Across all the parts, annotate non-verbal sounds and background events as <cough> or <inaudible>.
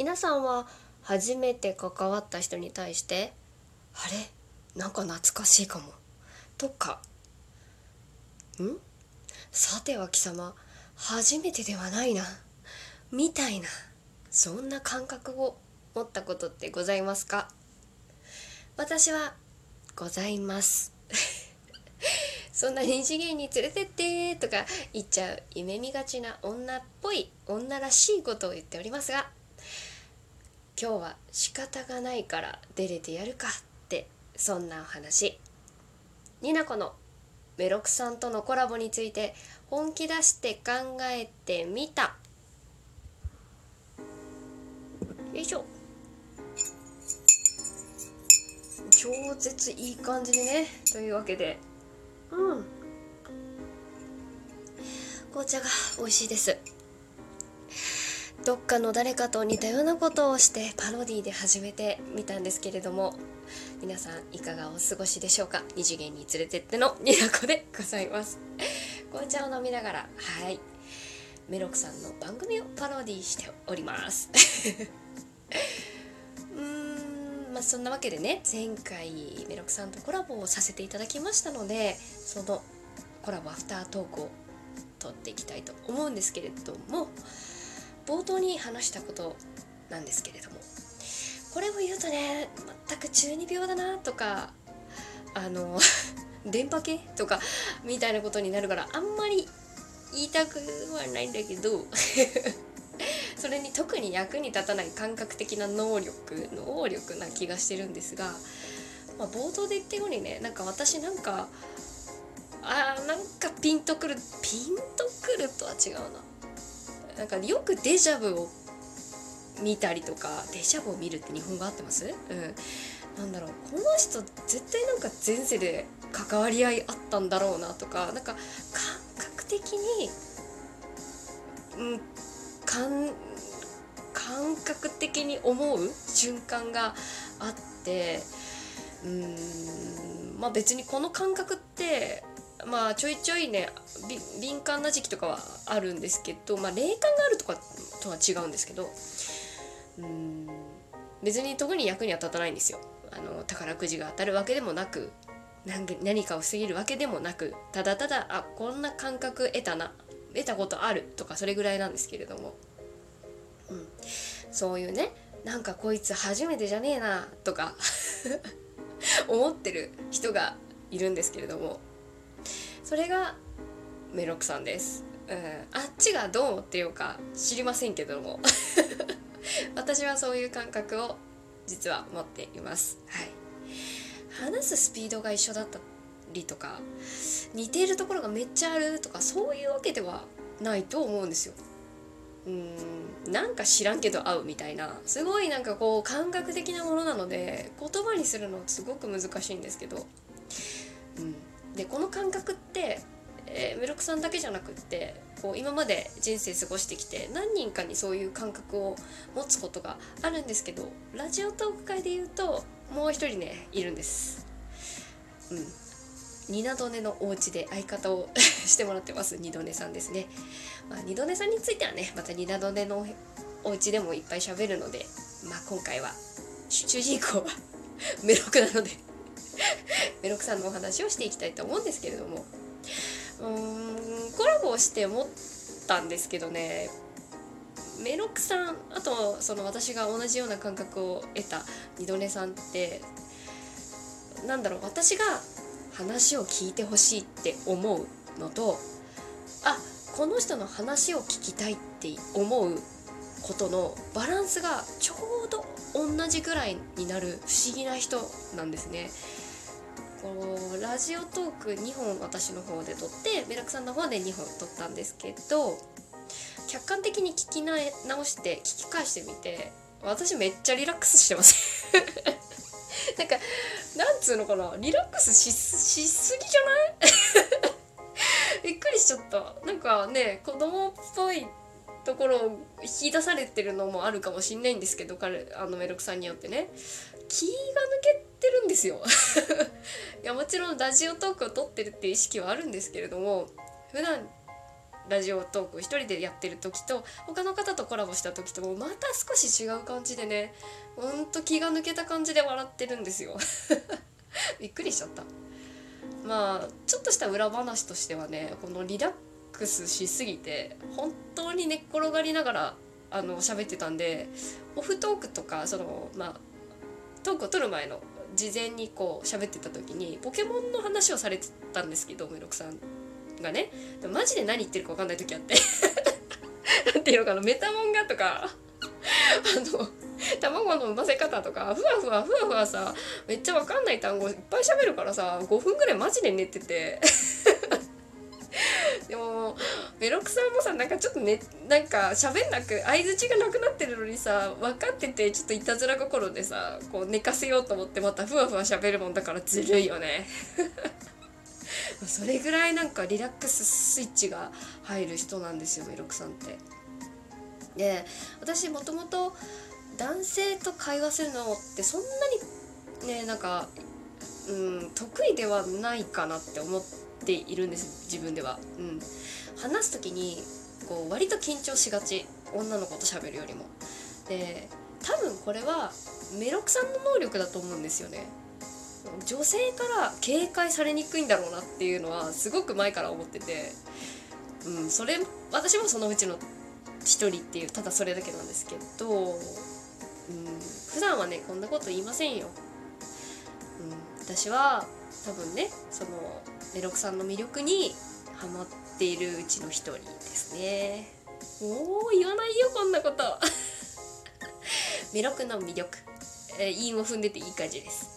皆さんは初めて関わった人に対して「あれ？なんか懐かしいかも」とか「ん？さては貴様初めてではないな」みたいなそんな感覚を持ったことってございますか？私はございます。<laughs> そんな二次元に連れてってとか言っちゃう夢見がちな女っぽい女らしいことを言っておりますが今日は仕方がないから出れてやるかってそんなお話。になこのメロクさんとのコラボについて本気出して考えてみた。よいしょ。超絶いい感じにね。というわけで。うん。紅茶が美味しいです。どっかの誰かと似たようなことをしてパロディで始めてみたんですけれども皆さんいかがお過ごしでしょうか？二次元に連れてってのにらこでございます。<laughs> 紅茶を飲みながらはい。メロクさんの番組をパロディしております。<laughs> うーんまあそんなわけでね前回メロクさんとコラボをさせていただきましたのでそのコラボアフタートークを撮っていきたいと思うんですけれども冒頭に話したことなんですけれどもこれを言うとね全く中二病だなとかあの <laughs> 電波系とかみたいなことになるからあんまり言いたくはないんだけど <laughs> それに特に役に立たない感覚的な能力能力な気がしてるんですが、まあ、冒頭で言ったようにねなんか私なんかあーなんかピンとくるピンとくるとは違うな。なんかよくデジャブを見たりとかデジャブを見るって日本語合ってます？うん。なんだろう。この人絶対なんか前世で関わり合いあったんだろうなとかなんか感覚的にうん感感覚的に思う瞬間があってうんまあ別にこの感覚ってまあちょいちょいね敏感な時期とかはあるんですけどまあ霊感があるとかとは違うんですけどうん別に特に役には立たないんですよ。あの宝くじが当たるわけでもなく何かを防げるわけでもなくただただあこんな感覚得たな得たことあるとかそれぐらいなんですけれども、うん、そういうねなんかこいつ初めてじゃねえなとか <laughs> 思ってる人がいるんですけれども。それがメロクさんです、うん、あっちがどうってようか知りませんけども。<laughs> 私はそういう感覚を実は持っています。はい。話すスピードが一緒だったりとか似ているところがめっちゃあるとかそういうわけではないと思うんですよ。うん。なんか知らんけど合うみたいな。すごいなんかこう感覚的なものなので言葉にするのすごく難しいんですけど、うん、でこの感覚って、えー、メロクさんだけじゃなくってこう今まで人生過ごしてきて何人かにそういう感覚を持つことがあるんですけどラジオトーク会で言うともう一人ねいるんです。うんニナドネのお家で相方を <laughs> してもらってます二度寝さんですね。まあ、二度寝さんについてはねまたニナドネのお家でもいっぱい喋るので、まあ、今回は主人公は <laughs> メロクなので <laughs> メロクさんのお話をしていきたいと思うんですけれどもうーんコラボして思ったんですけどねメロクさんあとその私が同じような感覚を得た二度寝さんってなんだろう私が話を聞いてほしいって思うのとあこの人の話を聞きたいって思うことのバランスがちょうど同じぐらいになる不思議な人なんですね。こうラジオトーク2本私の方で撮ってメラクさんの方で2本撮ったんですけど客観的に聞きな直して聞き返してみて私めっちゃリラックスしてます <laughs> なんかなんつうのかなリラックスしすぎじゃない？<laughs> びっくりしちゃった。なんかね子供っぽいところを引き出されてるのもあるかもしんないんですけど彼あのメロクさんによってね。気が抜けてるんですよ。<laughs> いやもちろんラジオトークを撮ってるっていう意識はあるんですけれども普段ラジオトークを一人でやってる時と他の方とコラボした時ともまた少し違う感じでねほんと気が抜けた感じで笑ってるんですよ。<laughs> びっくりしちゃった。まあちょっとした裏話としてはねこのリラックスしすぎて本当に寝っ転がりながらあの喋ってたんでオフトークとかそのまあトークを撮る前の事前にこう喋ってた時にポケモンの話をされてたんですけどメロクさんがね。でマジで何言ってるか分かんない時あって。<laughs> なんていうのかなメタモンがとか。あの卵の産ませ方とかふわふわふわふわさめっちゃ分かんない単語いっぱい喋るからさ5分ぐらいマジで寝てて。<laughs> でもメロクさんもさなんかちょっとねなんか喋んなく相づちがなくなってるのにさ分かっててちょっといたずら心でさこう寝かせようと思ってまたふわふわ喋るもんだからずるいよね <laughs> それぐらいなんかリラックススイッチが入る人なんですよメロクさんって。で私もともと男性と会話するのってそんなにねなんか、うん、得意ではないかなって思っているんです自分では。うん、話す時にこう割と緊張しがち女の子と喋るよりも。で多分これはメロクさんの能力だと思うんですよね。女性から警戒されにくいんだろうなっていうのはすごく前から思ってて、うん、それ私もそのうちの一人っていうただそれだけなんですけど、うん、普段はねこんなこと言いませんよ。うん、私は多分ねそのメロクさんの魅力にハマっているうちの一人ですね。おお言わないよこんなこと。<laughs> メロクの魅力、えー、韻を踏んでていい感じです。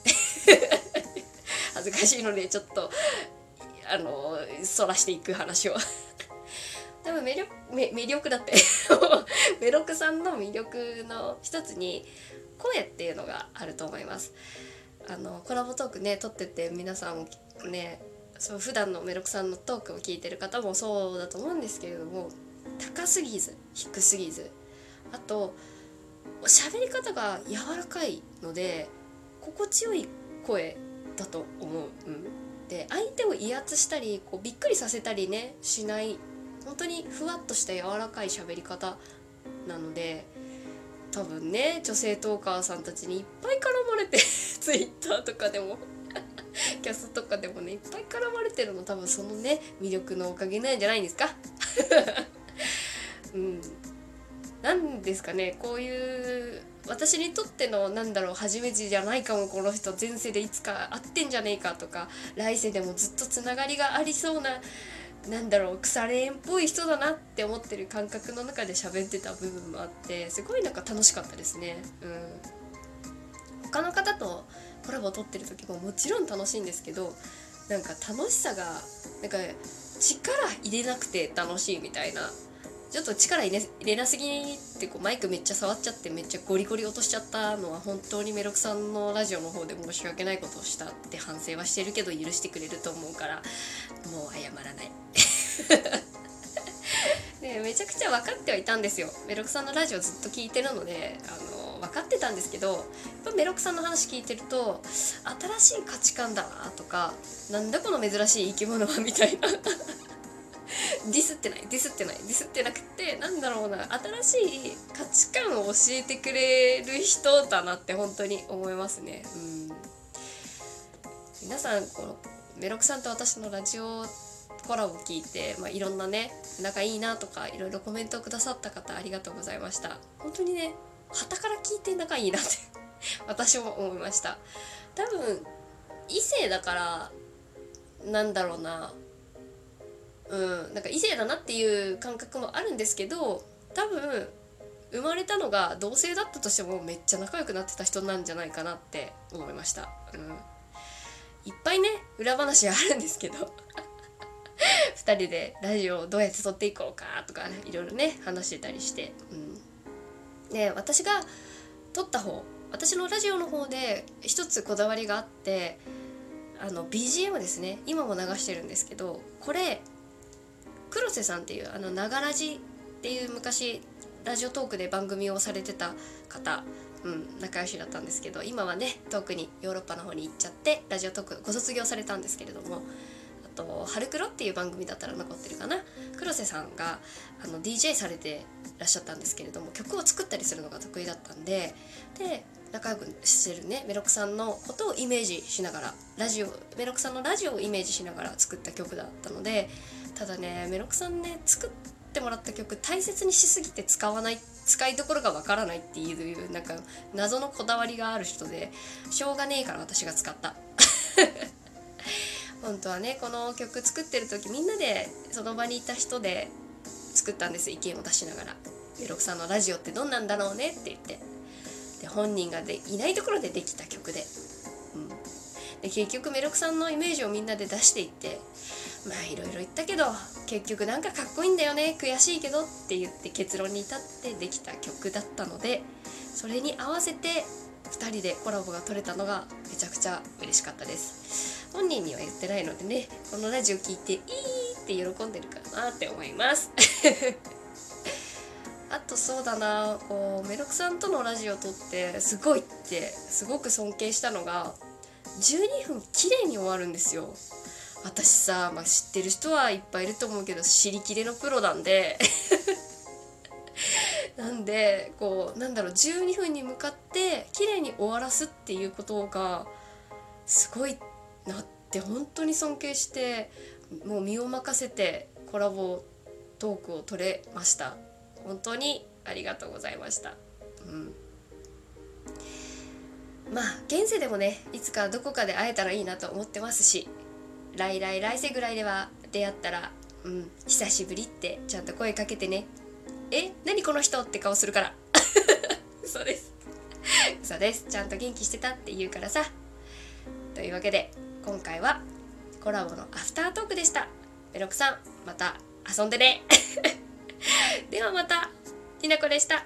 <laughs> 恥ずかしいのでちょっとあのそらしていく話を多分魅力魅力だって <laughs> メロクさんの魅力の一つに声っていうのがあると思いますあのコラボトークね撮ってて皆さんねそう普段のメロクさんのトークを聞いてる方もそうだと思うんですけれども高すぎず低すぎずあと喋り方が柔らかいので心地よい声だと思う。うん、で相手を威圧したりこうびっくりさせたりねしない本当にふわっとした柔らかい喋り方なので多分ね女性トーカーさんたちにいっぱい絡まれて <laughs> Twitter とかでもキャスとかでもねいっぱい絡まれてるの多分そのね魅力のおかげなんじゃない <laughs> んですか？うん。何ですかねこういう私にとってのなんだろう初めてじゃないかもこの人前世でいつか会ってんじゃねえかとか来世でもずっとつながりがありそうななんだろう腐れ縁っぽい人だなって思ってる感覚の中で喋ってた部分もあってすごいなんか楽しかったですね。うん、他の方とコラボ撮ってる時ももちろん楽しいんですけどなんか楽しさがなんか力入れなくて楽しいみたいな。ちょっと力入れ入れなすぎってこうマイクめっちゃ触っちゃってめっちゃゴリゴリ落としちゃったのは本当にメロクさんのラジオの方で申し訳ないことをしたって反省はしてるけど許してくれると思うからもう謝らない。<laughs> でめちゃくちゃ分かってはいたんですよ。メロクさんのラジオずっと聞いてるのであの分かってたんですけどやっぱメロクさんの話聞いてると新しい価値観だなとかなんだこの珍しい生き物は <laughs> みたいな。ディスってないディスってないディスってなくてなんだろうな新しい価値観を教えてくれる人だなって本当に思いますね。うん。皆さんこのメロクさんと私のラジオコラボ聞いて、まあ、いろんなね仲いいなとかいろいろコメントをくださった方ありがとうございました。本当にね旗から聞いて仲いいなって <laughs> 私も思いました。多分異性だからなんだろうな。うんなんか異性だなっていう感覚もあるんですけど多分生まれたのが同性だったとしてもめっちゃ仲良くなってた人なんじゃないかなって思いました、うん、いっぱいね裏話あるんですけど。<laughs> 2人でラジオをどうやって撮っていこうかとか、いろいろね話してたりして、うん、で私が撮った方私のラジオの方で一つこだわりがあってあの BGM ですね今も流してるんですけどこれ黒瀬さんっていうあのながらじっていう昔ラジオトークで番組をされてた方、うん、仲良しだったんですけど今はね遠くにヨーロッパの方に行っちゃってラジオトークご卒業されたんですけれどもと「ハルクロ」っていう番組だったら残ってるかな。黒瀬さんがあの DJ されてらっしゃったんですけれども曲を作ったりするのが得意だったんでで仲良くしてるねメロクさんのことをイメージしながらラジオメロクさんのラジオをイメージしながら作った曲だったのでただねメロクさんね作ってもらった曲大切にしすぎて使わない使いどころがわからないっていうなんか謎のこだわりがある人でしょうがねえから私が使った。本当はねこの曲作ってる時みんなでその場にいた人で作ったんです意見を出しながら「メロクさんのラジオってどんなんだろうね」って言って。で本人がでいないところでできた曲で,、うん、で結局メロクさんのイメージをみんなで出していって。まあいろいろ言ったけど結局なんかかっこいいんだよね。悔しいけどって言って結論に至ってできた曲だったのでそれに合わせて2人でコラボが取れたのがめちゃくちゃ嬉しかったです。本人には言ってないのでねこのラジオ聞いていいって喜んでるかなって思います。<laughs> あとそうだなこうメロクさんとのラジオ撮ってすごいってすごく尊敬したのが12分綺麗に終わるんですよ。私さ、まあ、知ってる人はいっぱいいると思うけど知りきれのプロなんで。<laughs> なんでこうなんだろう12分に向かって綺麗に終わらすっていうことがすごいなって本当に尊敬してもう身を任せてコラボトークを取れました。本当にありがとうございました。うん。まあ現世でもねいつかどこかで会えたらいいなと思ってますし来来来世ぐらいでは出会ったら「うん久しぶり」ってちゃんと声かけてね「え何この人?」って顔するから。<laughs> 嘘です。嘘です。ちゃんと元気してたって言うからさ。というわけで今回はコラボのアフタートークでした。ベロクさんまた遊んでね。<laughs> ではまたきなこでした。